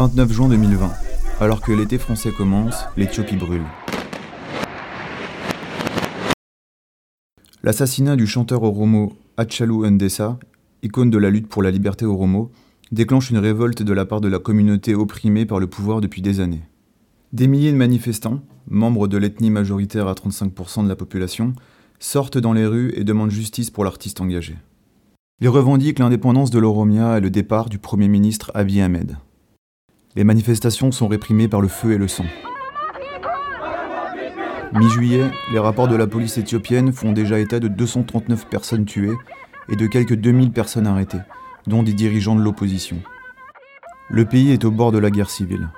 29 juin 2020. Alors que l'été français commence, l'Éthiopie brûle. L'assassinat du chanteur oromo Hachalu Hundessa, icône de la lutte pour la liberté oromo, déclenche une révolte de la part de la communauté opprimée par le pouvoir depuis des années. Des milliers de manifestants, membres de l'ethnie majoritaire à 35% de la population, sortent dans les rues et demandent justice pour l'artiste engagé. Ils revendiquent l'indépendance de l'Oromia et le départ du Premier ministre Abiy Ahmed. Les manifestations sont réprimées par le feu et le sang. Mi-juillet, les rapports de la police éthiopienne font déjà état de 239 personnes tuées et de quelques 2000 personnes arrêtées, dont des dirigeants de l'opposition. Le pays est au bord de la guerre civile.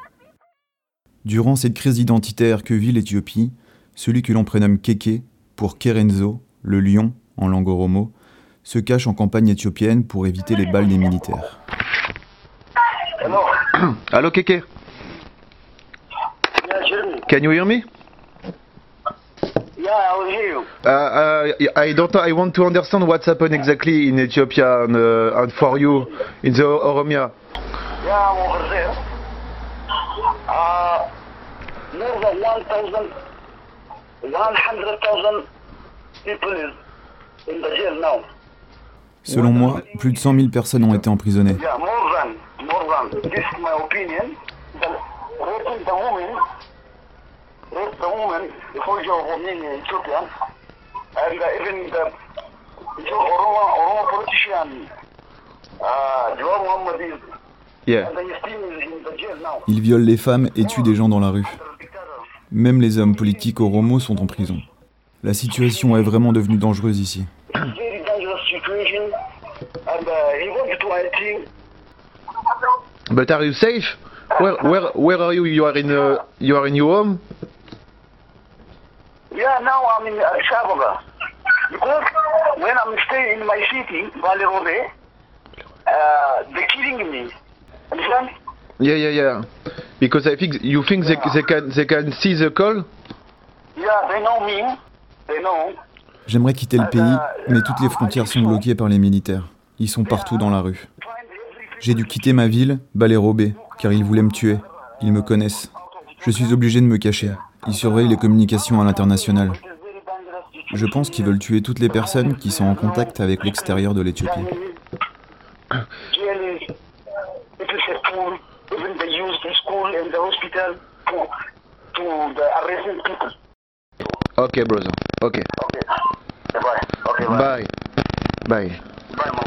Durant cette crise identitaire que vit l'Éthiopie, celui que l'on prénomme Keke, pour Kerenzo, le lion en langue oromo, se cache en campagne éthiopienne pour éviter les balles des militaires. Hello, Keke. Yeah, Jeremy. Can you hear me? Yeah, I will hear you. Uh, uh, I don't. I want to understand what's happened exactly in Ethiopia and, uh, and for you in the Oromia. Yeah, I'm over there. Uh, more than 1,000, 100,000 people is in the jail now. Selon moi, plus de 100 000 personnes ont été emprisonnées. Yeah, more This is my opinion. The raping the woman, rape the woman, the soldier of women in Ethiopia, and uh, even the politician, uh, Jawar Muhammad is, Yeah. and the team is in the jail now. Ils violent les femmes et tuent des gens dans la rue. Même les hommes politiques oromo sont en prison. La situation est vraiment devenue dangereuse ici. Very dangerous situation, and uh, he wanted to I think But are you safe? Where where where are you? You are in uh, you are in your home? Yeah, now I'm in Ababa. Because when I'm staying in my city, Valley uh, they're killing me. Understand? Yeah, yeah, yeah. Because I think you think they, they can they can see the call? Yeah, they know me. They know. J'aimerais quitter le pays, mais toutes les frontières sont bloquées par les militaires. Ils sont partout dans la rue. J'ai dû quitter ma ville, Balérobé, car ils voulaient me tuer. Ils me connaissent. Je suis obligé de me cacher. Ils surveillent les communications à l'international. Je pense qu'ils veulent tuer toutes les personnes qui sont en contact avec l'extérieur de l'Éthiopie. Okay, brother. Okay. Okay. Bye. Bye. Bye.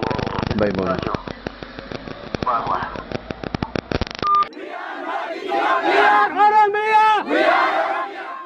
Bye. Brother.